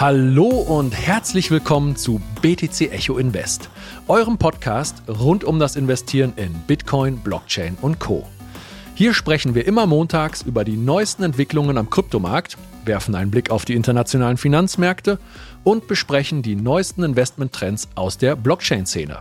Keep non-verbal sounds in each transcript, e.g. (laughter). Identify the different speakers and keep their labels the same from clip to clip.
Speaker 1: Hallo und herzlich willkommen zu BTC Echo Invest, eurem Podcast rund um das Investieren in Bitcoin, Blockchain und Co. Hier sprechen wir immer montags über die neuesten Entwicklungen am Kryptomarkt, werfen einen Blick auf die internationalen Finanzmärkte und besprechen die neuesten Investmenttrends aus der Blockchain-Szene.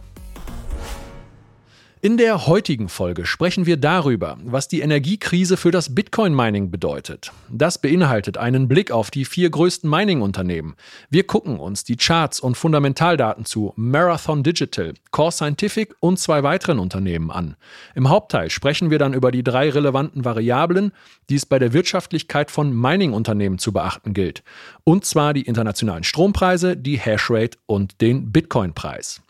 Speaker 1: In der heutigen Folge sprechen wir darüber, was die Energiekrise für das Bitcoin-Mining bedeutet. Das beinhaltet einen Blick auf die vier größten Mining-Unternehmen. Wir gucken uns die Charts und Fundamentaldaten zu Marathon Digital, Core Scientific und zwei weiteren Unternehmen an. Im Hauptteil sprechen wir dann über die drei relevanten Variablen, die es bei der Wirtschaftlichkeit von Mining-Unternehmen zu beachten gilt. Und zwar die internationalen Strompreise, die Hashrate und den Bitcoin-Preis.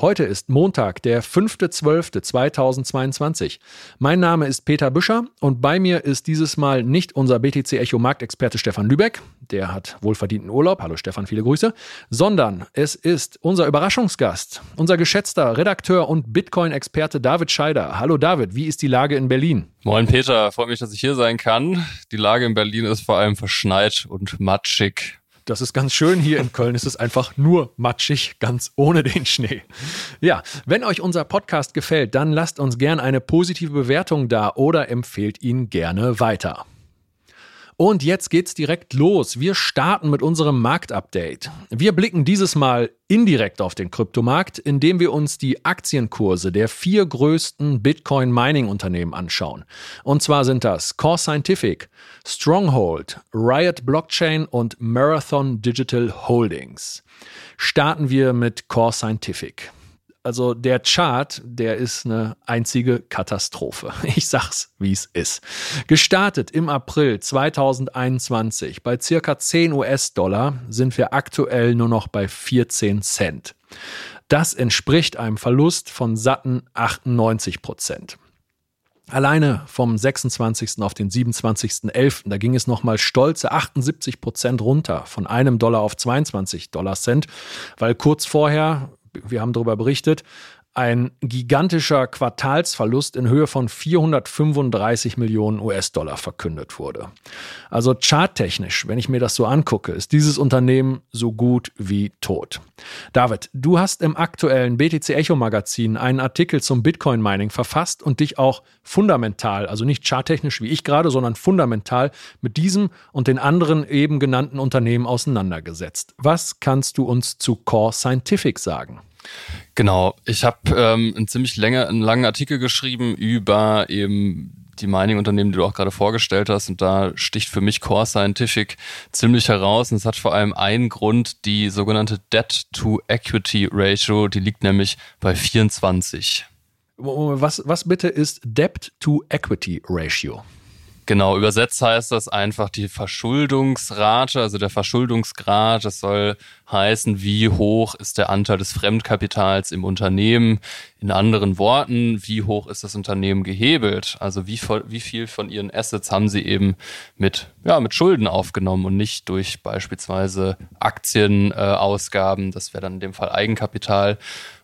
Speaker 1: Heute ist Montag, der 5.12.2022. Mein Name ist Peter Büscher und bei mir ist dieses Mal nicht unser BTC Echo Marktexperte Stefan Lübeck, der hat wohlverdienten Urlaub, hallo Stefan, viele Grüße, sondern es ist unser Überraschungsgast, unser geschätzter Redakteur und Bitcoin-Experte David Scheider. Hallo David, wie ist die Lage in Berlin?
Speaker 2: Moin Peter, freut mich, dass ich hier sein kann. Die Lage in Berlin ist vor allem verschneit und matschig.
Speaker 1: Das ist ganz schön. Hier in Köln ist es einfach nur matschig, ganz ohne den Schnee. Ja, wenn euch unser Podcast gefällt, dann lasst uns gern eine positive Bewertung da oder empfehlt ihn gerne weiter. Und jetzt geht's direkt los. Wir starten mit unserem Marktupdate. Wir blicken dieses Mal indirekt auf den Kryptomarkt, indem wir uns die Aktienkurse der vier größten Bitcoin-Mining-Unternehmen anschauen. Und zwar sind das Core Scientific, Stronghold, Riot Blockchain und Marathon Digital Holdings. Starten wir mit Core Scientific. Also der Chart, der ist eine einzige Katastrophe. (laughs) Ich sag's, wie es ist. Gestartet im April 2021 bei circa 10 US-Dollar sind wir aktuell nur noch bei 14 Cent. Das entspricht einem Verlust von satten 98 Prozent. Alleine vom 26. auf den 27.11., da ging es nochmal stolze 78 Prozent runter, von einem Dollar auf 22 Dollar Cent, weil kurz vorher wir haben darüber berichtet, ein gigantischer Quartalsverlust in Höhe von 435 Millionen US-Dollar verkündet wurde. Also charttechnisch, wenn ich mir das so angucke, ist dieses Unternehmen so gut wie tot. David, du hast im aktuellen BTC Echo Magazin einen Artikel zum Bitcoin Mining verfasst und dich auch fundamental, also nicht charttechnisch wie ich gerade, sondern fundamental mit diesem und den anderen eben genannten Unternehmen auseinandergesetzt. Was kannst du uns zu Core Scientific sagen?
Speaker 2: Genau, ich habe ähm, einen ziemlich länger, einen langen Artikel geschrieben über eben die Mining-Unternehmen, die du auch gerade vorgestellt hast. Und da sticht für mich Core Scientific ziemlich heraus. Und es hat vor allem einen Grund, die sogenannte Debt-to-Equity-Ratio, die liegt nämlich bei 24.
Speaker 1: Was, was bitte ist Debt-to-Equity-Ratio?
Speaker 2: Genau, übersetzt heißt das einfach die Verschuldungsrate, also der Verschuldungsgrad. Das soll heißen, wie hoch ist der Anteil des Fremdkapitals im Unternehmen. In anderen Worten, wie hoch ist das Unternehmen gehebelt? Also wie, wie viel von ihren Assets haben sie eben mit, ja, mit Schulden aufgenommen und nicht durch beispielsweise Aktienausgaben. Äh, das wäre dann in dem Fall Eigenkapital.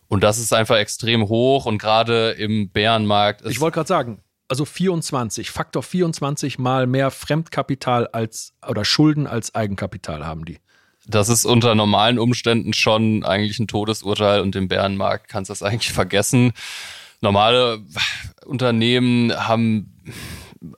Speaker 2: Und das ist einfach extrem hoch und gerade im Bärenmarkt
Speaker 1: ist. Ich wollte gerade sagen, also 24, Faktor 24 mal mehr Fremdkapital als oder Schulden als Eigenkapital haben die.
Speaker 2: Das ist unter normalen Umständen schon eigentlich ein Todesurteil und im Bärenmarkt kannst du das eigentlich vergessen. Normale Unternehmen haben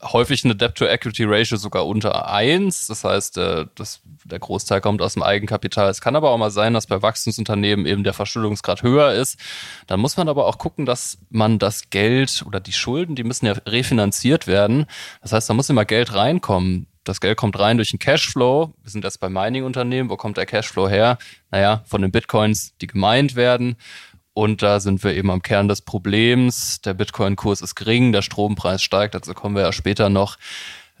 Speaker 2: häufig eine Debt-to-Equity-Ratio sogar unter eins. Das heißt, äh, das, der Großteil kommt aus dem Eigenkapital. Es kann aber auch mal sein, dass bei Wachstumsunternehmen eben der Verschuldungsgrad höher ist. Dann muss man aber auch gucken, dass man das Geld oder die Schulden, die müssen ja refinanziert werden. Das heißt, da muss immer Geld reinkommen. Das Geld kommt rein durch den Cashflow. Wir sind jetzt bei Mining-Unternehmen. Wo kommt der Cashflow her? Naja, von den Bitcoins, die gemeint werden. Und da sind wir eben am Kern des Problems. Der Bitcoin-Kurs ist gering, der Strompreis steigt, dazu kommen wir ja später noch.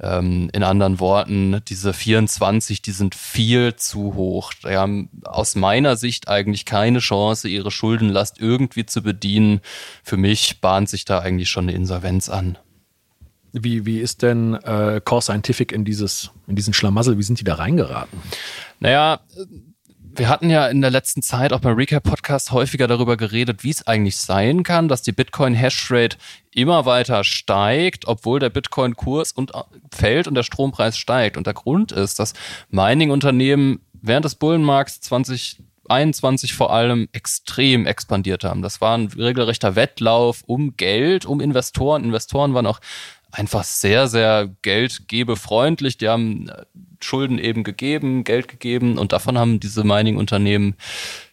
Speaker 2: Ähm, in anderen Worten, diese 24, die sind viel zu hoch. Die haben aus meiner Sicht eigentlich keine Chance, ihre Schuldenlast irgendwie zu bedienen. Für mich bahnt sich da eigentlich schon eine Insolvenz an.
Speaker 1: Wie, wie ist denn äh, Core Scientific in, dieses, in diesen Schlamassel, wie sind die da reingeraten?
Speaker 2: Naja, wir hatten ja in der letzten Zeit auch beim Recap-Podcast häufiger darüber geredet, wie es eigentlich sein kann, dass die Bitcoin-Hashrate immer weiter steigt, obwohl der Bitcoin-Kurs und äh, fällt und der Strompreis steigt. Und der Grund ist, dass Mining-Unternehmen während des Bullenmarkts 2021 vor allem extrem expandiert haben. Das war ein regelrechter Wettlauf um Geld, um Investoren. Investoren waren auch einfach sehr, sehr geldgebefreundlich. Die haben äh, Schulden eben gegeben, Geld gegeben und davon haben diese Mining-Unternehmen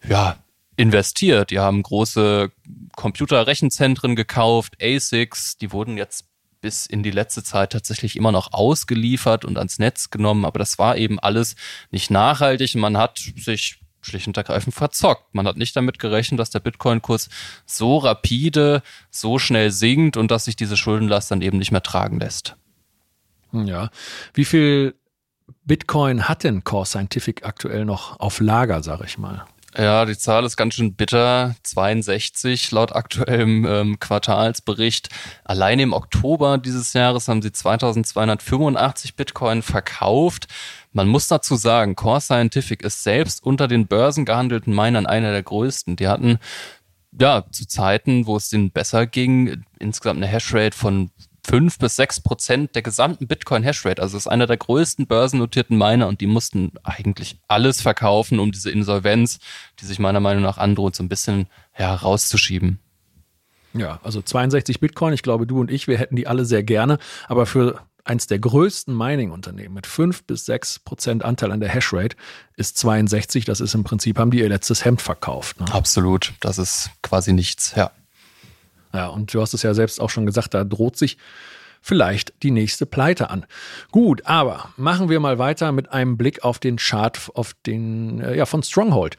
Speaker 2: ja investiert. Die haben große Computerrechenzentren gekauft, ASICs, die wurden jetzt bis in die letzte Zeit tatsächlich immer noch ausgeliefert und ans Netz genommen, aber das war eben alles nicht nachhaltig. Man hat sich schlicht und ergreifend verzockt. Man hat nicht damit gerechnet, dass der Bitcoin-Kurs so rapide, so schnell sinkt und dass sich diese Schuldenlast dann eben nicht mehr tragen lässt.
Speaker 1: Ja. Wie viel Bitcoin hat denn Core Scientific aktuell noch auf Lager, sage ich mal?
Speaker 2: Ja, die Zahl ist ganz schön bitter. 62 laut aktuellem ähm, Quartalsbericht. Allein im Oktober dieses Jahres haben sie 2285 Bitcoin verkauft. Man muss dazu sagen, Core Scientific ist selbst unter den Börsen gehandelten Minern einer der größten. Die hatten ja zu Zeiten, wo es denen besser ging, insgesamt eine Hashrate von fünf bis sechs Prozent der gesamten Bitcoin-Hashrate. Also ist einer der größten börsennotierten Miner und die mussten eigentlich alles verkaufen, um diese Insolvenz, die sich meiner Meinung nach androht, so ein bisschen ja, rauszuschieben.
Speaker 1: Ja, also 62 Bitcoin, ich glaube, du und ich, wir hätten die alle sehr gerne, aber für eins der größten Mining-Unternehmen mit fünf bis sechs Prozent Anteil an der Hashrate ist 62. Das ist im Prinzip, haben die ihr letztes Hemd verkauft.
Speaker 2: Ne? Absolut, das ist quasi nichts, ja.
Speaker 1: Ja, und du hast es ja selbst auch schon gesagt, da droht sich vielleicht die nächste Pleite an. Gut, aber machen wir mal weiter mit einem Blick auf den Chart auf den, äh, ja, von Stronghold.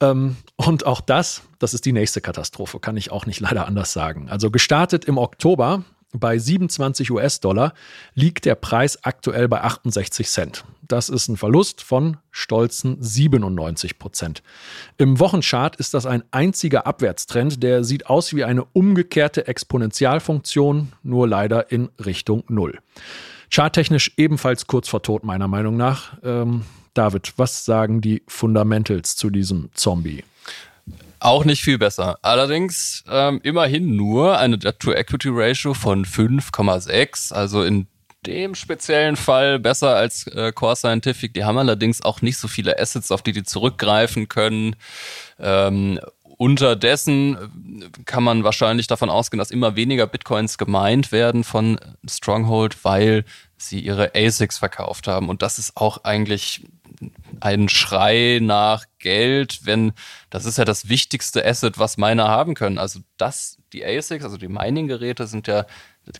Speaker 1: Ähm, und auch das, das ist die nächste Katastrophe, kann ich auch nicht (laughs) leider anders sagen. Also gestartet im Oktober bei 27 US-Dollar liegt der Preis aktuell bei 68 Cent. Das ist ein Verlust von stolzen 97 Prozent. Im Wochenchart ist das ein einziger Abwärtstrend, der sieht aus wie eine umgekehrte Exponentialfunktion, nur leider in Richtung Null. Charttechnisch ebenfalls kurz vor Tod, meiner Meinung nach. Ähm, David, was sagen die Fundamentals zu diesem Zombie?
Speaker 2: Auch nicht viel besser. Allerdings ähm, immerhin nur eine Debt-to-Equity-Ratio von 5,6. Also in dem speziellen Fall besser als äh, Core Scientific. Die haben allerdings auch nicht so viele Assets, auf die die zurückgreifen können. Ähm, unterdessen äh, kann man wahrscheinlich davon ausgehen, dass immer weniger Bitcoins gemeint werden von Stronghold, weil sie ihre ASICs verkauft haben. Und das ist auch eigentlich ein Schrei nach Geld, wenn das ist ja das wichtigste Asset, was Miner haben können. Also das, die ASICs, also die Mining-Geräte sind ja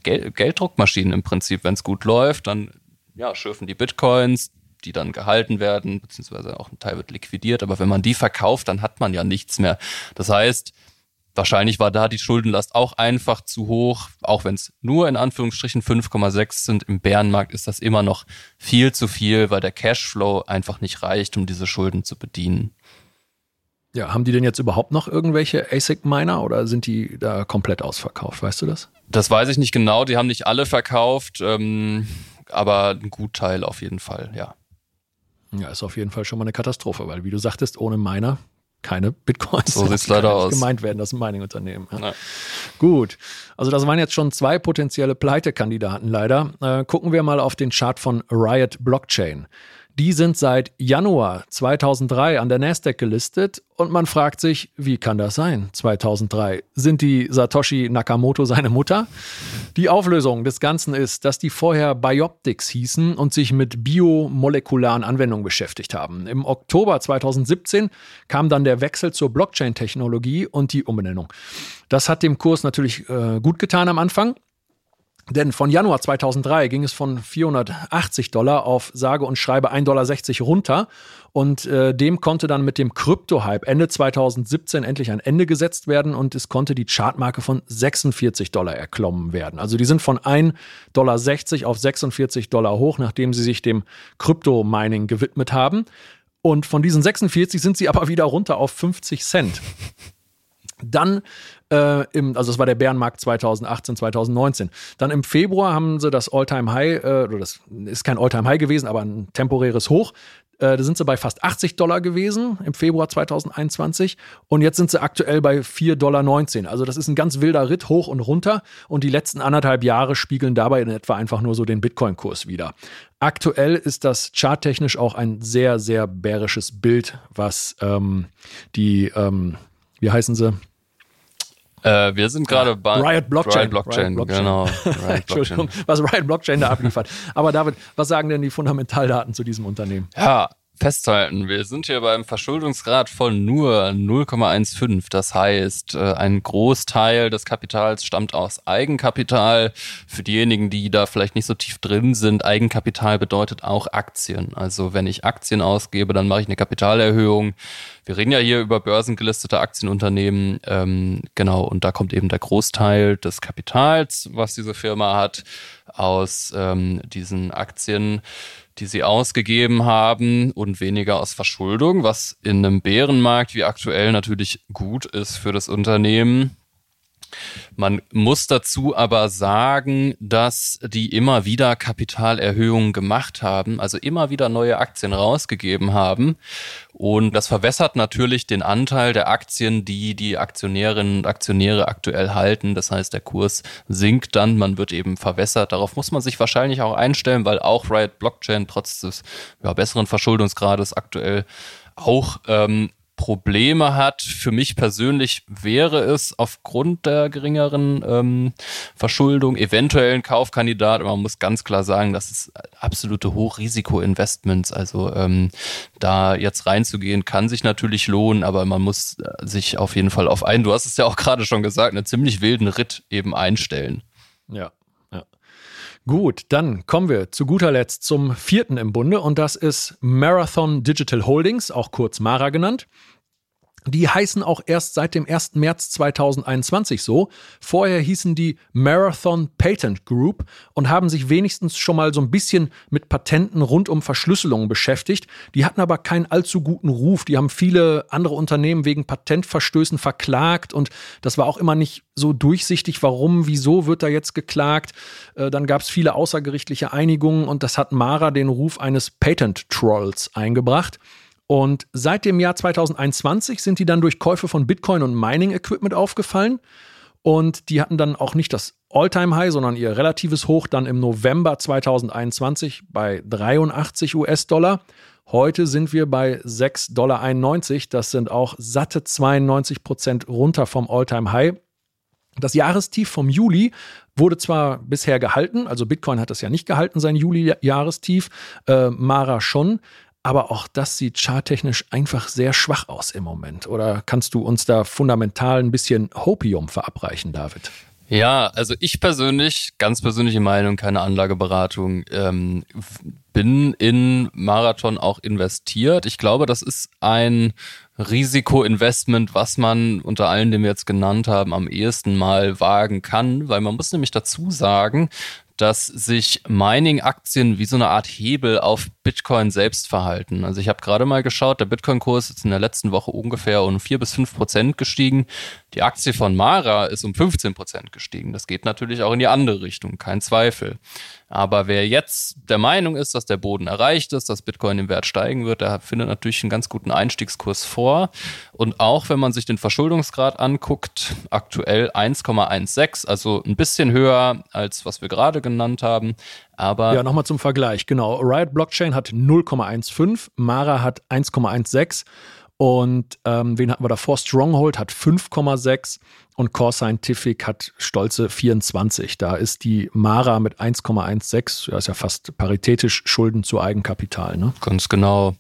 Speaker 2: Geld, Gelddruckmaschinen im Prinzip. Wenn es gut läuft, dann ja, schürfen die Bitcoins, die dann gehalten werden, beziehungsweise auch ein Teil wird liquidiert. Aber wenn man die verkauft, dann hat man ja nichts mehr. Das heißt, Wahrscheinlich war da die Schuldenlast auch einfach zu hoch, auch wenn es nur in Anführungsstrichen 5,6 sind. Im Bärenmarkt ist das immer noch viel zu viel, weil der Cashflow einfach nicht reicht, um diese Schulden zu bedienen.
Speaker 1: Ja, haben die denn jetzt überhaupt noch irgendwelche ASIC-Miner oder sind die da komplett ausverkauft? Weißt du das?
Speaker 2: Das weiß ich nicht genau. Die haben nicht alle verkauft, ähm, aber ein Gutteil auf jeden Fall, ja.
Speaker 1: Ja, ist auf jeden Fall schon mal eine Katastrophe, weil wie du sagtest, ohne Miner keine Bitcoins.
Speaker 2: So (laughs) sieht es leider aus.
Speaker 1: Gemeint werden, das Mining-Unternehmen. Ja. Gut, also das waren jetzt schon zwei potenzielle Pleitekandidaten leider. Äh, gucken wir mal auf den Chart von Riot Blockchain. Die sind seit Januar 2003 an der Nasdaq gelistet und man fragt sich, wie kann das sein? 2003 sind die Satoshi Nakamoto seine Mutter? Die Auflösung des Ganzen ist, dass die vorher Bioptics hießen und sich mit biomolekularen Anwendungen beschäftigt haben. Im Oktober 2017 kam dann der Wechsel zur Blockchain-Technologie und die Umbenennung. Das hat dem Kurs natürlich äh, gut getan am Anfang. Denn von Januar 2003 ging es von 480 Dollar auf sage und schreibe 1,60 Dollar runter. Und äh, dem konnte dann mit dem Krypto-Hype Ende 2017 endlich ein Ende gesetzt werden und es konnte die Chartmarke von 46 Dollar erklommen werden. Also die sind von 1,60 Dollar auf 46 Dollar hoch, nachdem sie sich dem Krypto-Mining gewidmet haben. Und von diesen 46 sind sie aber (laughs) wieder runter auf 50 Cent. Dann Äh, im, also das war der Bärenmarkt 2018, 2019. Dann im Februar haben sie das All-Time-High, äh, oder das ist kein All-Time-High gewesen, aber ein temporäres Hoch. Äh, da sind sie bei fast 80 Dollar gewesen im Februar 2021 und jetzt sind sie aktuell bei 4,19 Dollar. Also das ist ein ganz wilder Ritt hoch und runter und die letzten anderthalb Jahre spiegeln dabei in etwa einfach nur so den Bitcoin-Kurs wieder. Aktuell ist das charttechnisch auch ein sehr, sehr bärisches Bild, was ähm, die, ähm, wie heißen sie?
Speaker 2: Äh, wir sind gerade bei
Speaker 1: Riot Blockchain.
Speaker 2: Riot Blockchain,
Speaker 1: Riot Blockchain.
Speaker 2: genau. (laughs) Riot
Speaker 1: Entschuldigung, was Riot Blockchain da abliefert. Aber David, was sagen denn die Fundamentaldaten zu diesem Unternehmen?
Speaker 2: Ja, festhalten, wir sind hier beim Verschuldungsgrad von nur 0,15. Das heißt, äh, ein Großteil des Kapitals stammt aus Eigenkapital. Für diejenigen, die da vielleicht nicht so tief drin sind, Eigenkapital bedeutet auch Aktien. Also wenn ich Aktien ausgebe, dann mache ich eine Kapitalerhöhung. Wir reden ja hier über börsengelistete Aktienunternehmen, ähm, genau, und da kommt eben der Großteil des Kapitals, was diese Firma hat, aus ähm, diesen Aktien die sie ausgegeben haben und weniger aus Verschuldung, was in einem Bärenmarkt wie aktuell natürlich gut ist für das Unternehmen. Man muss dazu aber sagen, dass die immer wieder Kapitalerhöhungen gemacht haben, also immer wieder neue Aktien rausgegeben haben. Und das verwässert natürlich den Anteil der Aktien, die die Aktionärinnen und Aktionäre aktuell halten. Das heißt, der Kurs sinkt dann, man wird eben verwässert. Darauf muss man sich wahrscheinlich auch einstellen, weil auch Riot Blockchain trotz des ja, besseren Verschuldungsgrades aktuell auch ähm, Probleme hat. Für mich persönlich wäre es aufgrund der geringeren ähm, Verschuldung eventuell ein Kaufkandidat. Man muss ganz klar sagen, das ist absolute Hochrisiko-Investments. Also ähm, da jetzt reinzugehen, kann sich natürlich lohnen, aber man muss äh, sich auf jeden Fall auf einen, du hast es ja auch gerade schon gesagt, einen ziemlich wilden Ritt eben einstellen.
Speaker 1: Ja. Gut, dann kommen wir zu guter Letzt zum vierten im Bunde und das ist Marathon Digital Holdings, auch kurz Mara genannt. Die heißen auch erst seit dem 1. März 2021 so. Vorher hießen die Marathon Patent Group und haben sich wenigstens schon mal so ein bisschen mit Patenten rund um Verschlüsselung beschäftigt. Die hatten aber keinen allzu guten Ruf. Die haben viele andere Unternehmen wegen Patentverstößen verklagt und das war auch immer nicht so durchsichtig, warum, wieso wird da jetzt geklagt. Äh, dann gab es viele außergerichtliche Einigungen und das hat Mara den Ruf eines Patent Trolls eingebracht. Und seit dem Jahr 2021 sind die dann durch Käufe von Bitcoin und Mining-Equipment aufgefallen. Und die hatten dann auch nicht das All-Time-High, sondern ihr relatives Hoch dann im November 2021 bei 83 US-Dollar. Heute sind wir bei 6,91 Dollar. Das sind auch satte 92 Prozent runter vom All-Time-High. Das Jahrestief vom Juli wurde zwar bisher gehalten, also Bitcoin hat das ja nicht gehalten, sein Juli-Jahrestief, äh, Mara schon, aber auch das sieht charttechnisch einfach sehr schwach aus im Moment. Oder kannst du uns da fundamental ein bisschen Hopium verabreichen, David?
Speaker 2: Ja, also ich persönlich, ganz persönliche Meinung, keine Anlageberatung, ähm, bin in Marathon auch investiert. Ich glaube, das ist ein Risikoinvestment, was man unter allen, den wir jetzt genannt haben, am ehesten mal wagen kann, weil man muss nämlich dazu sagen, dass sich Mining-Aktien wie so eine Art Hebel auf Bitcoin selbst verhalten. Also ich habe gerade mal geschaut, der Bitcoin-Kurs ist in der letzten Woche ungefähr um vier bis fünf Prozent gestiegen. Die Aktie von Mara ist um 15 Prozent gestiegen. Das geht natürlich auch in die andere Richtung, kein Zweifel. Aber wer jetzt der Meinung ist, dass der Boden erreicht ist, dass Bitcoin im Wert steigen wird, der findet natürlich einen ganz guten Einstiegskurs vor. Und auch wenn man sich den Verschuldungsgrad anguckt, aktuell 1,16, also ein bisschen höher als was wir gerade genannt haben. Aber
Speaker 1: ja, nochmal zum Vergleich. Genau. Riot Blockchain hat 0,15, Mara hat 1,16 und ähm, wen hatten wir davor? Stronghold hat 5,6 und Core Scientific hat stolze 24. Da ist die Mara mit 1,16, ja, ist ja fast paritätisch Schulden zu Eigenkapital. Ne?
Speaker 2: Ganz genau.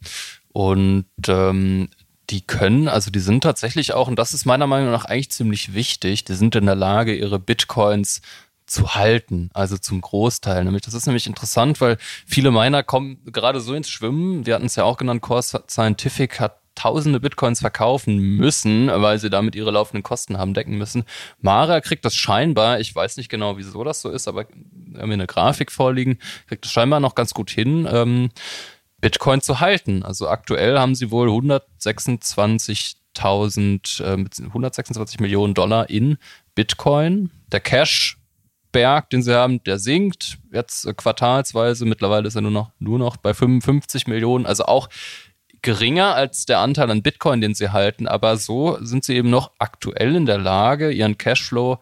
Speaker 2: Und ähm, die können, also die sind tatsächlich auch, und das ist meiner Meinung nach eigentlich ziemlich wichtig, die sind in der Lage, ihre Bitcoins zu halten, also zum Großteil. Nämlich, das ist nämlich interessant, weil viele Miner kommen gerade so ins Schwimmen. Wir hatten es ja auch genannt, Core Scientific hat tausende Bitcoins verkaufen müssen, weil sie damit ihre laufenden Kosten haben decken müssen. Mara kriegt das scheinbar, ich weiß nicht genau, wieso das so ist, aber wir haben hier eine Grafik vorliegen, kriegt das scheinbar noch ganz gut hin, ähm, Bitcoin zu halten. Also aktuell haben sie wohl 126 126.000, äh, 126 Millionen Dollar in Bitcoin. Der Cash Berg, den sie haben, der sinkt jetzt quartalsweise. Mittlerweile ist er nur noch, nur noch bei 55 Millionen. Also auch geringer als der Anteil an Bitcoin, den sie halten. Aber so sind sie eben noch aktuell in der Lage, ihren Cashflow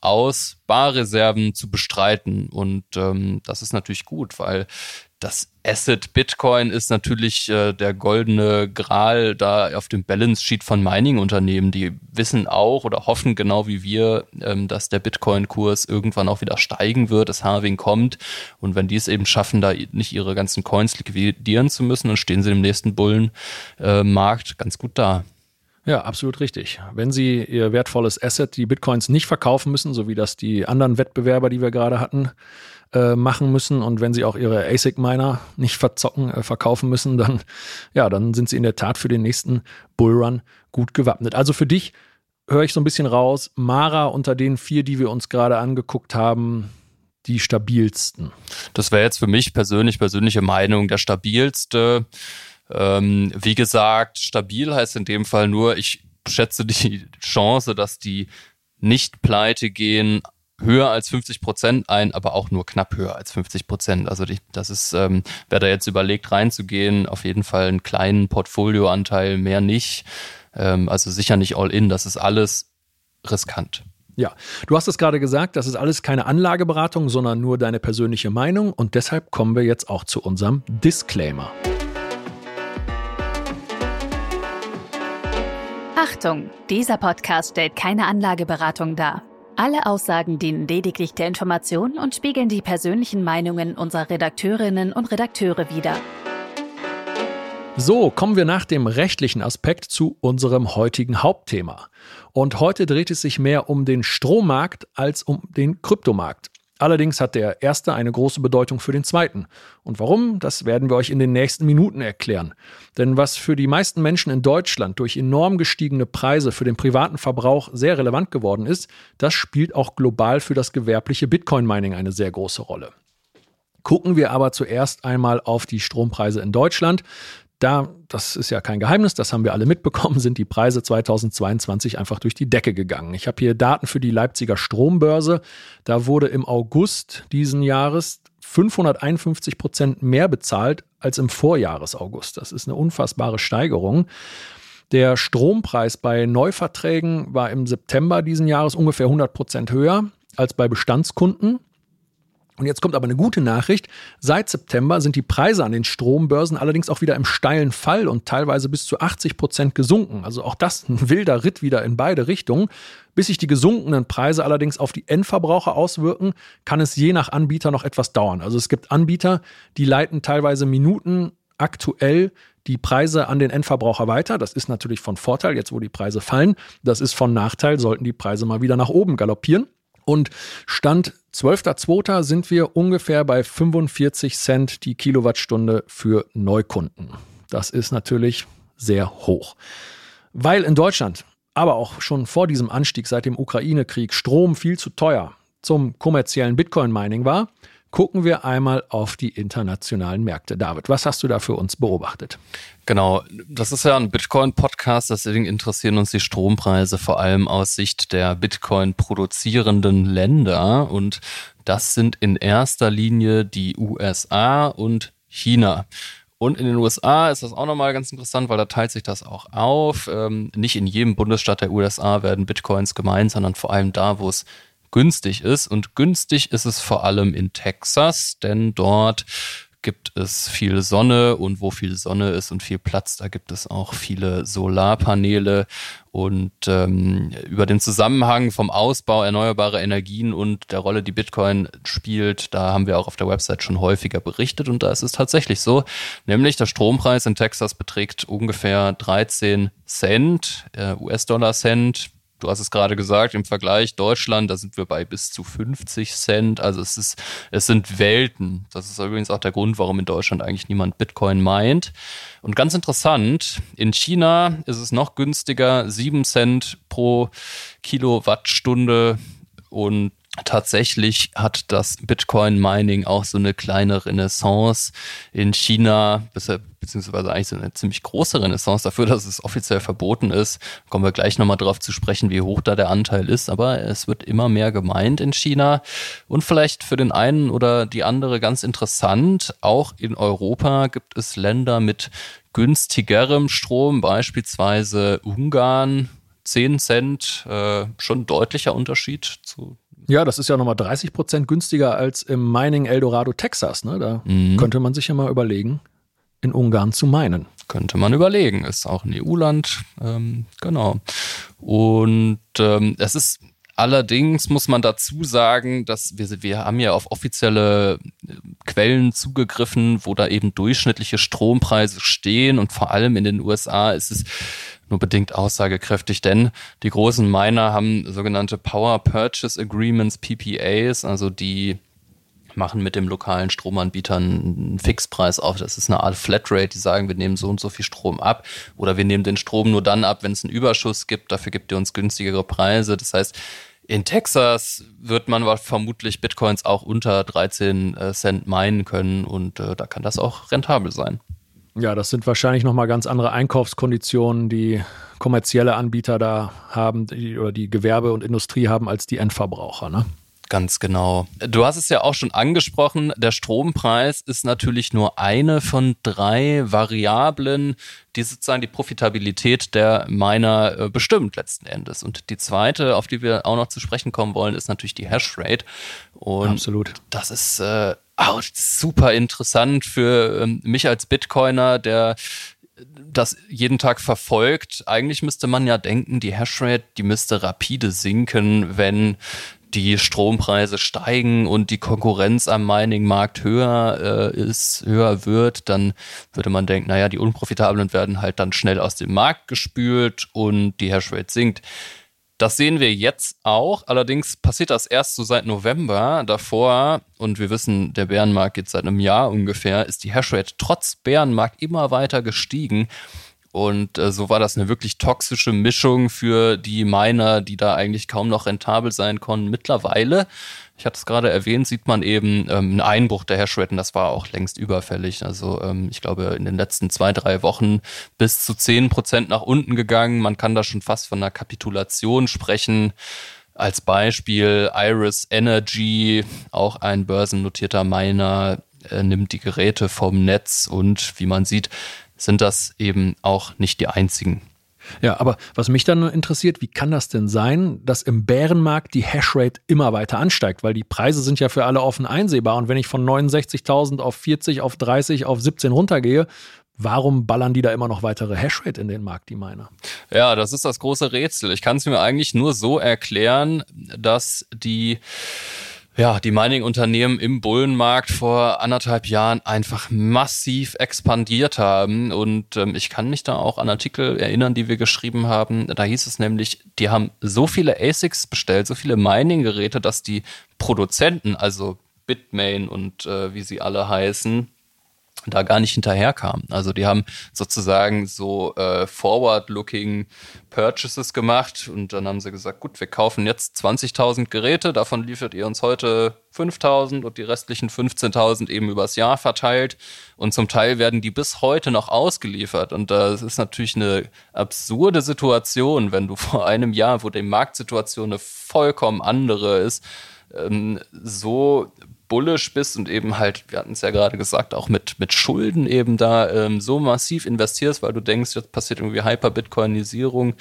Speaker 2: aus Barreserven zu bestreiten. Und ähm, das ist natürlich gut, weil das Asset Bitcoin ist natürlich äh, der goldene Gral da auf dem Balance Sheet von Mining-Unternehmen. Die wissen auch oder hoffen genau wie wir, ähm, dass der Bitcoin-Kurs irgendwann auch wieder steigen wird, das Halving kommt. Und wenn die es eben schaffen, da nicht ihre ganzen Coins liquidieren zu müssen, dann stehen sie im nächsten Bullenmarkt äh, ganz gut da.
Speaker 1: Ja, absolut richtig. Wenn Sie Ihr wertvolles Asset, die Bitcoins, nicht verkaufen müssen, so wie das die anderen Wettbewerber, die wir gerade hatten, äh, machen müssen und wenn Sie auch Ihre ASIC-Miner nicht verzocken, äh, verkaufen müssen, dann, ja, dann sind Sie in der Tat für den nächsten Bullrun gut gewappnet. Also für dich höre ich so ein bisschen raus, Mara unter den vier, die wir uns gerade angeguckt haben, die stabilsten.
Speaker 2: Das wäre jetzt für mich persönlich, persönliche Meinung, der stabilste. Ähm, wie gesagt, stabil heißt in dem Fall nur, ich schätze die Chance, dass die nicht pleite gehen, höher als 50 Prozent ein, aber auch nur knapp höher als 50 Prozent. Also die, das ist, ähm, wer da jetzt überlegt reinzugehen, auf jeden Fall einen kleinen Portfolioanteil, mehr nicht. Ähm, also sicher nicht all in, das ist alles riskant.
Speaker 1: Ja, du hast es gerade gesagt, das ist alles keine Anlageberatung, sondern nur deine persönliche Meinung und deshalb kommen wir jetzt auch zu unserem Disclaimer.
Speaker 3: Achtung, dieser Podcast stellt keine Anlageberatung dar. Alle Aussagen dienen lediglich der Information und spiegeln die persönlichen Meinungen unserer Redakteurinnen und Redakteure wider.
Speaker 1: So, kommen wir nach dem rechtlichen Aspekt zu unserem heutigen Hauptthema. Und heute dreht es sich mehr um den Strommarkt als um den Kryptomarkt. Allerdings hat der erste eine große Bedeutung für den zweiten. Und warum, das werden wir euch in den nächsten Minuten erklären. Denn was für die meisten Menschen in Deutschland durch enorm gestiegene Preise für den privaten Verbrauch sehr relevant geworden ist, das spielt auch global für das gewerbliche Bitcoin-Mining eine sehr große Rolle. Gucken wir aber zuerst einmal auf die Strompreise in Deutschland. Da, das ist ja kein Geheimnis, das haben wir alle mitbekommen, sind die Preise 2022 einfach durch die Decke gegangen. Ich habe hier Daten für die Leipziger Strombörse. Da wurde im August diesen Jahres 551 Prozent mehr bezahlt als im Vorjahresaugust. Das ist eine unfassbare Steigerung. Der Strompreis bei Neuverträgen war im September diesen Jahres ungefähr 100 Prozent höher als bei Bestandskunden. Und jetzt kommt aber eine gute Nachricht. Seit September sind die Preise an den Strombörsen allerdings auch wieder im steilen Fall und teilweise bis zu 80 Prozent gesunken. Also auch das ein wilder Ritt wieder in beide Richtungen. Bis sich die gesunkenen Preise allerdings auf die Endverbraucher auswirken, kann es je nach Anbieter noch etwas dauern. Also es gibt Anbieter, die leiten teilweise Minuten aktuell die Preise an den Endverbraucher weiter. Das ist natürlich von Vorteil, jetzt wo die Preise fallen. Das ist von Nachteil, sollten die Preise mal wieder nach oben galoppieren. Und Stand 12.02. sind wir ungefähr bei 45 Cent die Kilowattstunde für Neukunden. Das ist natürlich sehr hoch. Weil in Deutschland, aber auch schon vor diesem Anstieg seit dem Ukraine-Krieg Strom viel zu teuer zum kommerziellen Bitcoin-Mining war, gucken wir einmal auf die internationalen Märkte. David, was hast du da für uns beobachtet?
Speaker 2: Genau, das ist ja ein Bitcoin-Podcast, deswegen interessieren uns die Strompreise vor allem aus Sicht der Bitcoin produzierenden Länder und das sind in erster Linie die USA und China. Und in den USA ist das auch nochmal ganz interessant, weil da teilt sich das auch auf. Ähm, nicht in jedem Bundesstaat der USA werden Bitcoins gemeint, sondern vor allem da, wo es günstig ist. Und günstig ist es vor allem in Texas, denn dort gibt es viel Sonne. Und wo viel Sonne ist und viel Platz, da gibt es auch viele Solarpaneele. Und ähm, über den Zusammenhang vom Ausbau erneuerbarer Energien und der Rolle, die Bitcoin spielt, da haben wir auch auf der Website schon häufiger berichtet. Und da ist es tatsächlich so, nämlich der Strompreis in Texas beträgt ungefähr 13 Cent, äh, US-Dollar Cent du hast es gerade gesagt, im Vergleich Deutschland, da sind wir bei bis zu 50 Cent. Also es ist, es sind Welten. Das ist übrigens auch der Grund, warum in Deutschland eigentlich niemand Bitcoin meint. Und ganz interessant, in China ist es noch günstiger, 7 Cent pro Kilowattstunde und tatsächlich hat das Bitcoin-Mining auch so eine kleine Renaissance in China, beziehungsweise eigentlich so eine ziemlich große Renaissance dafür, dass es offiziell verboten ist. Kommen wir gleich nochmal drauf zu sprechen, wie hoch da der Anteil ist, aber es wird immer mehr gemeint in China und vielleicht für den einen oder die andere ganz interessant, auch in Europa gibt es Länder mit günstigerem Strom, beispielsweise Ungarn, 10 Cent, äh, schon deutlicher Unterschied zu
Speaker 1: ja, das ist ja nochmal 30 Prozent günstiger als im Mining Eldorado, Texas. Ne? Da mhm. könnte man sich ja mal überlegen, in Ungarn zu meinen.
Speaker 2: Könnte man überlegen. Ist auch ein EU-Land. Ähm, genau. Und ähm, es ist Allerdings muss man dazu sagen, dass wir, wir haben ja auf offizielle äh, Quellen zugegriffen, wo da eben durchschnittliche Strompreise stehen und vor allem in den USA ist es nur bedingt aussagekräftig, denn die großen Miner haben sogenannte Power Purchase Agreements, PPAs, also die machen mit dem lokalen Stromanbieter einen Fixpreis auf. Das ist eine Art Flatrate, die sagen, wir nehmen so und so viel Strom ab oder wir nehmen den Strom nur dann ab, wenn es einen Überschuss gibt. Dafür gibt ihr uns günstigere Preise. Das heißt, in Texas wird man vermutlich Bitcoins auch unter 13 äh, Cent meinen können und äh, da kann das auch rentabel sein.
Speaker 1: Ja, das sind wahrscheinlich nochmal ganz andere Einkaufskonditionen, die kommerzielle Anbieter da haben die, oder die Gewerbe und Industrie haben als die Endverbraucher. Ne?
Speaker 2: Ganz genau. Du hast es ja auch schon angesprochen, der Strompreis ist natürlich nur eine von drei Variablen, die sozusagen die Profitabilität der Miner äh, bestimmt letzten Endes. Und die zweite, auf die wir auch noch zu sprechen kommen wollen, ist natürlich die Hashrate. Und
Speaker 1: Absolut.
Speaker 2: Das ist äh, auch super interessant für ähm, mich als Bitcoiner, der das jeden Tag verfolgt. Eigentlich müsste man ja denken, die Hashrate, die müsste rapide sinken, wenn die Strompreise steigen und die Konkurrenz am Mining-Markt höher äh, ist, höher wird, dann würde man denken, naja, die Unprofitablen werden halt dann schnell aus dem Markt gespült und die Hashrate sinkt. Das sehen wir jetzt auch. Allerdings passiert das erst so seit November. Davor, und wir wissen, der Bärenmarkt geht seit einem Jahr ungefähr, ist die Hashrate trotz Bärenmarkt immer weiter gestiegen. Und äh, so war das eine wirklich toxische Mischung für die Miner, die da eigentlich kaum noch rentabel sein konnten. Mittlerweile, ich hatte es gerade erwähnt, sieht man eben ähm, einen Einbruch der Hashrate und das war auch längst überfällig. Also ähm, ich glaube, in den letzten zwei, drei Wochen bis zu zehn Prozent nach unten gegangen. Man kann da schon fast von einer Kapitulation sprechen. Als Beispiel Iris Energy, auch ein börsennotierter Miner, äh, nimmt die Geräte vom Netz und wie man sieht, sind das eben auch nicht die einzigen.
Speaker 1: Ja, aber was mich dann interessiert, wie kann das denn sein, dass im Bärenmarkt die Hashrate immer weiter ansteigt? Weil die Preise sind ja für alle offen einsehbar. Und wenn ich von 69.000 auf 40, auf 30, auf 17 runtergehe, warum ballern die da immer noch weitere Hashrate in den Markt, die Miner?
Speaker 2: Ja, das ist das große Rätsel. Ich kann es mir eigentlich nur so erklären, dass die ja, die Mining-Unternehmen im Bullenmarkt vor anderthalb Jahren einfach massiv expandiert haben. Und ähm, ich kann mich da auch an Artikel erinnern, die wir geschrieben haben. Da hieß es nämlich, die haben so viele ASICs bestellt, so viele Mining-Geräte, dass die Produzenten, also Bitmain und äh, wie sie alle heißen, da gar nicht hinterherkam. Also die haben sozusagen so äh, forward-looking Purchases gemacht und dann haben sie gesagt, gut, wir kaufen jetzt 20.000 Geräte, davon liefert ihr uns heute 5.000 und die restlichen 15.000 eben übers Jahr verteilt und zum Teil werden die bis heute noch ausgeliefert und das ist natürlich eine absurde Situation, wenn du (laughs) vor einem Jahr, wo die Marktsituation eine vollkommen andere ist, ähm, so bullish bist und eben halt, wir hatten es ja gerade gesagt, auch mit, mit Schulden eben da ähm, so massiv investierst, weil du denkst, jetzt passiert irgendwie Hyper-Bitcoinisierung,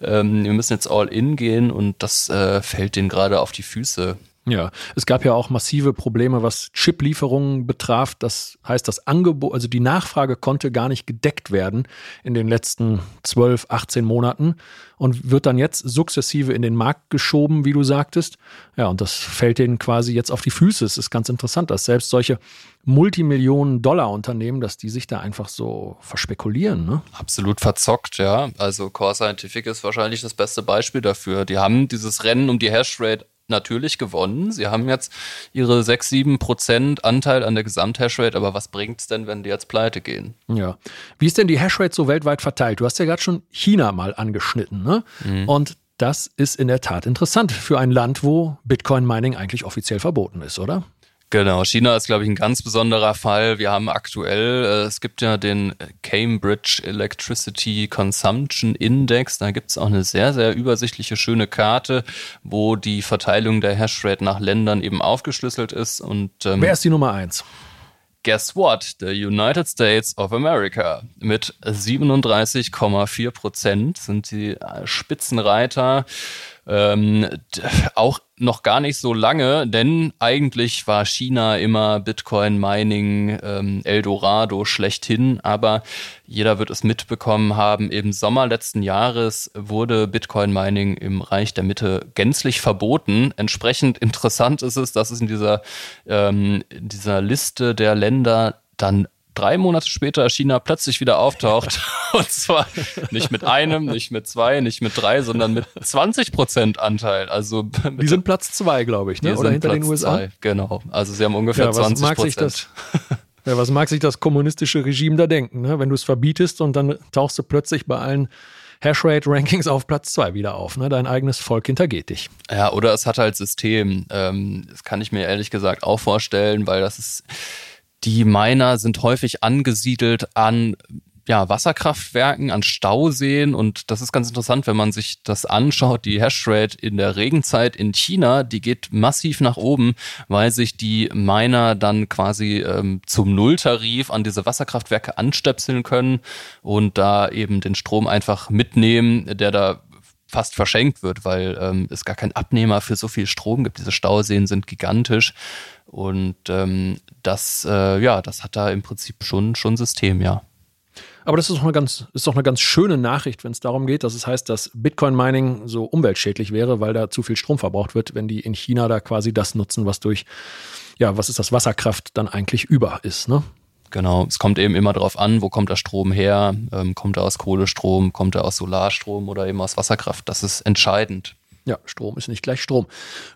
Speaker 2: ähm, wir müssen jetzt all in gehen und das äh, fällt denen gerade auf die Füße.
Speaker 1: Ja, es gab ja auch massive Probleme, was Chip-Lieferungen betraf. Das heißt, das Angebot, also die Nachfrage konnte gar nicht gedeckt werden in den letzten 12, 18 Monaten und wird dann jetzt sukzessive in den Markt geschoben, wie du sagtest. Ja, und das fällt denen quasi jetzt auf die Füße. Es ist ganz interessant, dass selbst solche Multimillionen-Dollar-Unternehmen, dass die sich da einfach so verspekulieren. Ne?
Speaker 2: Absolut verzockt, ja. Also Core Scientific ist wahrscheinlich das beste Beispiel dafür. Die haben dieses Rennen um die Hashrate natürlich gewonnen. Sie haben jetzt ihre 6, 7 Prozent Anteil an der Gesamthashrate, aber was bringt es denn, wenn die jetzt pleite gehen?
Speaker 1: Ja. Wie ist denn die Hashrate so weltweit verteilt? Du hast ja gerade schon China mal angeschnitten, ne? Mhm. Und Das ist in der Tat interessant für ein Land, wo Bitcoin-Mining eigentlich offiziell verboten ist, oder?
Speaker 2: Genau, China ist, glaube ich, ein ganz besonderer Fall. Wir haben aktuell, äh, es gibt ja den Cambridge Electricity Consumption Index. Da gibt es auch eine sehr, sehr übersichtliche, schöne Karte, wo die Verteilung der Hashrate nach Ländern eben aufgeschlüsselt ist. Und,
Speaker 1: ähm, Wer ist die Nummer eins?
Speaker 2: Guess what? The United States of America mit 37,4 Prozent sind die äh, Spitzenreiter. Ähm, auch noch gar nicht so lange, denn eigentlich war China immer Bitcoin Mining ähm, Eldorado schlechthin, aber jeder wird es mitbekommen haben, im Sommer letzten Jahres wurde Bitcoin Mining im Reich der Mitte gänzlich verboten. Entsprechend interessant ist es, dass es in dieser, ähm, in dieser Liste der Länder dann drei Monate später China plötzlich wieder auftaucht. (laughs) Und zwar nicht mit einem, nicht mit zwei, nicht mit drei, sondern mit 20 Prozent Anteil. Also
Speaker 1: die sind Platz zwei, glaube ich, ne?
Speaker 2: oder hinter Platz den USA. Zwei, genau. Also sie haben ungefähr ja, 20 Prozent.
Speaker 1: Ja, was mag sich das kommunistische Regime da denken, ne? wenn du es verbietest und dann tauchst du plötzlich bei allen Hashrate-Rankings auf Platz zwei wieder auf. Ne? Dein eigenes Volk hintergeht dich.
Speaker 2: Ja, oder es hat halt System. Ähm, das kann ich mir ehrlich gesagt auch vorstellen, weil das ist die Miner sind häufig angesiedelt an ja, Wasserkraftwerken, an Stauseen und das ist ganz interessant, wenn man sich das anschaut. Die Hashrate in der Regenzeit in China, die geht massiv nach oben, weil sich die Miner dann quasi ähm, zum Nulltarif an diese Wasserkraftwerke anstöpseln können und da eben den Strom einfach mitnehmen, der da fast verschenkt wird, weil ähm, es gar keinen Abnehmer für so viel Strom gibt. Diese Stauseen sind gigantisch und ähm, das, äh, ja, das hat da im Prinzip schon schon System, ja.
Speaker 1: Aber das ist doch eine ganz, ist doch eine ganz schöne Nachricht, wenn es darum geht, dass es heißt, dass Bitcoin-Mining so umweltschädlich wäre, weil da zu viel Strom verbraucht wird, wenn die in China da quasi das nutzen, was durch, ja, was ist das, Wasserkraft dann eigentlich über ist, ne?
Speaker 2: Genau, es kommt eben immer darauf an, wo kommt der Strom her, ähm, kommt er aus Kohlestrom, kommt er aus Solarstrom oder eben aus Wasserkraft. Das ist entscheidend.
Speaker 1: Ja, Strom ist nicht gleich Strom.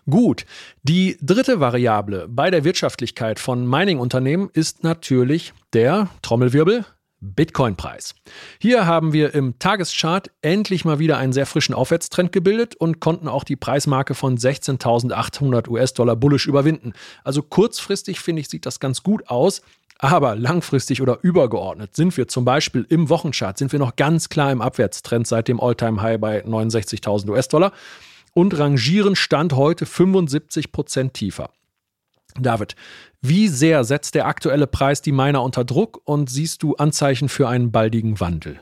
Speaker 1: Gut. Die dritte Variable bei der Wirtschaftlichkeit von Mining-Unternehmen ist natürlich der Trommelwirbel Bitcoin-Preis. Hier haben wir im Tageschart endlich mal wieder einen sehr frischen Aufwärtstrend gebildet und konnten auch die Preismarke von 16.800 US-Dollar bullisch überwinden. Also kurzfristig finde ich, sieht das ganz gut aus. Aber langfristig oder übergeordnet sind wir zum Beispiel im Wochenchart, sind wir noch ganz klar im Abwärtstrend seit dem All-Time-High bei 69.000 US-Dollar und rangieren Stand heute 75 Prozent tiefer. David, wie sehr setzt der aktuelle Preis die Miner unter Druck und siehst du Anzeichen für einen baldigen Wandel?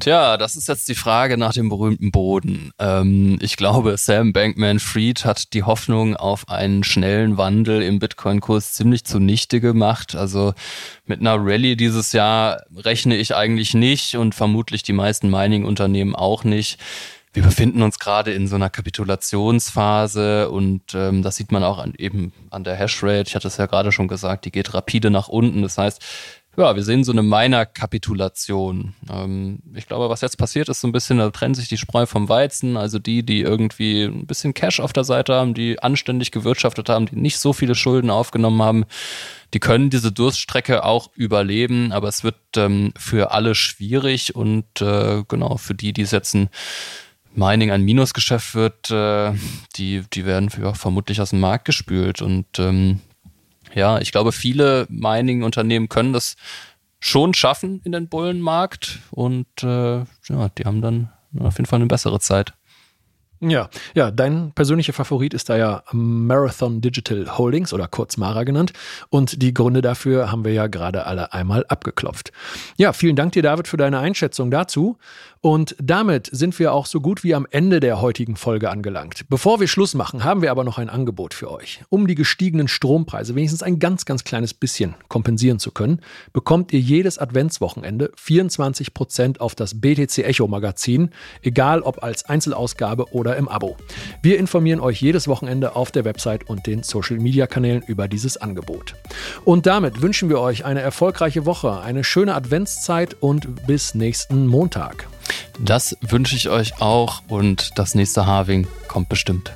Speaker 2: Tja, das ist jetzt die Frage nach dem berühmten Boden. Ähm, ich glaube, Sam Bankman-Fried hat die Hoffnung auf einen schnellen Wandel im Bitcoin-Kurs ziemlich zunichte gemacht. Also mit einer Rallye dieses Jahr rechne ich eigentlich nicht und vermutlich die meisten Mining-Unternehmen auch nicht wir befinden uns gerade in so einer Kapitulationsphase und ähm, das sieht man auch an, eben an der Hashrate. Ich hatte es ja gerade schon gesagt, die geht rapide nach unten. Das heißt, ja, wir sehen so eine Miner-Kapitulation. Ähm, ich glaube, was jetzt passiert ist so ein bisschen, da trennt sich die Spreu vom Weizen. Also die, die irgendwie ein bisschen Cash auf der Seite haben, die anständig gewirtschaftet haben, die nicht so viele Schulden aufgenommen haben, die können diese Durststrecke auch überleben. Aber es wird ähm, für alle schwierig und äh, genau für die, die es jetzt ein Mining ein Minusgeschäft wird, äh, die, die werden ja, vermutlich aus dem Markt gespült. Und ähm, ja, ich glaube, viele Mining-Unternehmen können das schon schaffen in den Bullenmarkt und äh, ja, die haben dann auf jeden Fall eine bessere Zeit.
Speaker 1: Ja, ja, dein persönlicher Favorit ist da ja Marathon Digital Holdings oder kurz Mara genannt. Und die Gründe dafür haben wir ja gerade alle einmal abgeklopft. Ja, vielen Dank dir, David, für deine Einschätzung dazu. Und damit sind wir auch so gut wie am Ende der heutigen Folge angelangt. Bevor wir Schluss machen, haben wir aber noch ein Angebot für euch. Um die gestiegenen Strompreise wenigstens ein ganz, ganz kleines bisschen kompensieren zu können, bekommt ihr jedes Adventswochenende 24% auf das BTC Echo Magazin, egal ob als Einzelausgabe oder im Abo. Wir informieren euch jedes Wochenende auf der Website und den Social Media Kanälen über dieses Angebot. Und damit wünschen wir euch eine erfolgreiche Woche, eine schöne Adventszeit und bis nächsten Montag.
Speaker 2: Das wünsche ich euch auch und das nächste Harving kommt bestimmt.